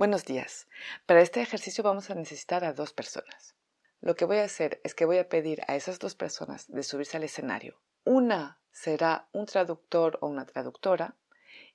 Buenos días. Para este ejercicio vamos a necesitar a dos personas. Lo que voy a hacer es que voy a pedir a esas dos personas de subirse al escenario. Una será un traductor o una traductora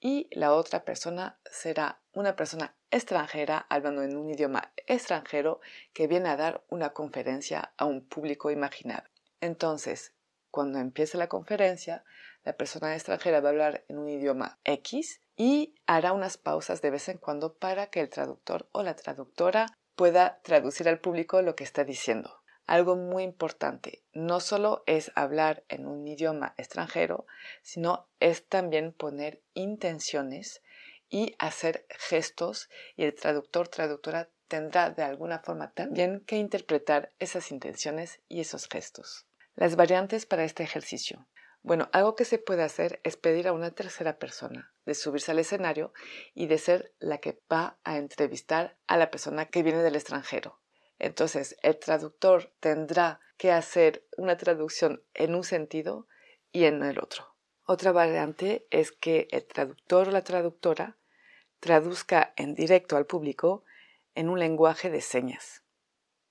y la otra persona será una persona extranjera hablando en un idioma extranjero que viene a dar una conferencia a un público imaginado. Entonces, cuando empiece la conferencia, la persona extranjera va a hablar en un idioma X y hará unas pausas de vez en cuando para que el traductor o la traductora pueda traducir al público lo que está diciendo. Algo muy importante, no solo es hablar en un idioma extranjero, sino es también poner intenciones y hacer gestos y el traductor traductora tendrá de alguna forma también que interpretar esas intenciones y esos gestos. Las variantes para este ejercicio. Bueno, algo que se puede hacer es pedir a una tercera persona de subirse al escenario y de ser la que va a entrevistar a la persona que viene del extranjero. Entonces, el traductor tendrá que hacer una traducción en un sentido y en el otro. Otra variante es que el traductor o la traductora traduzca en directo al público en un lenguaje de señas.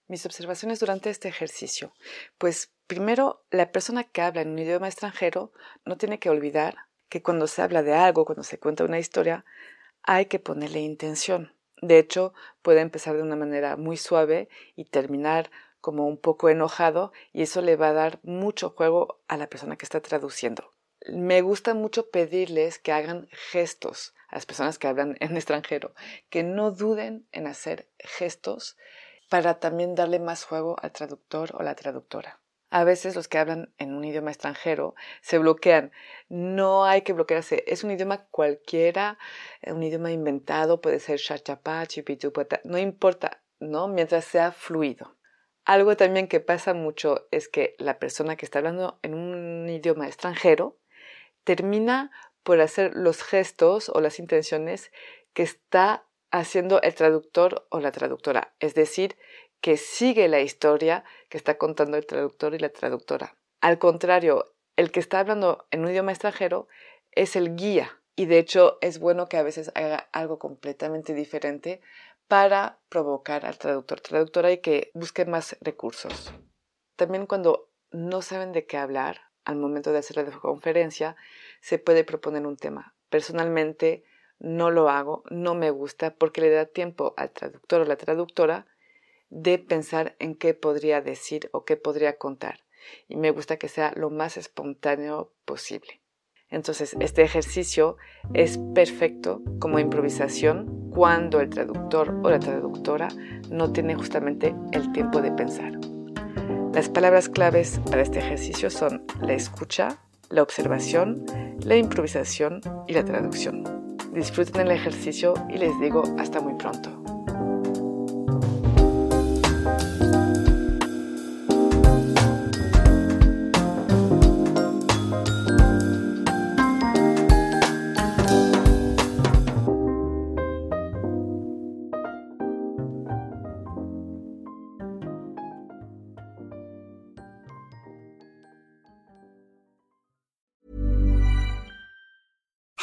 Mis observaciones durante este ejercicio. Pues primero, la persona que habla en un idioma extranjero no tiene que olvidar que cuando se habla de algo, cuando se cuenta una historia, hay que ponerle intención. De hecho, puede empezar de una manera muy suave y terminar como un poco enojado y eso le va a dar mucho juego a la persona que está traduciendo. Me gusta mucho pedirles que hagan gestos a las personas que hablan en extranjero, que no duden en hacer gestos para también darle más juego al traductor o la traductora. A veces los que hablan en un idioma extranjero se bloquean. No hay que bloquearse. Es un idioma cualquiera, un idioma inventado, puede ser chachapá, chipitupata, no importa, ¿no? Mientras sea fluido. Algo también que pasa mucho es que la persona que está hablando en un idioma extranjero termina por hacer los gestos o las intenciones que está haciendo el traductor o la traductora. Es decir, que sigue la historia que está contando el traductor y la traductora. Al contrario, el que está hablando en un idioma extranjero es el guía y de hecho es bueno que a veces haga algo completamente diferente para provocar al traductor traductora y que busque más recursos. También cuando no saben de qué hablar al momento de hacer la conferencia, se puede proponer un tema. Personalmente no lo hago, no me gusta porque le da tiempo al traductor o la traductora de pensar en qué podría decir o qué podría contar. Y me gusta que sea lo más espontáneo posible. Entonces, este ejercicio es perfecto como improvisación cuando el traductor o la traductora no tiene justamente el tiempo de pensar. Las palabras claves para este ejercicio son la escucha, la observación, la improvisación y la traducción. Disfruten el ejercicio y les digo hasta muy pronto.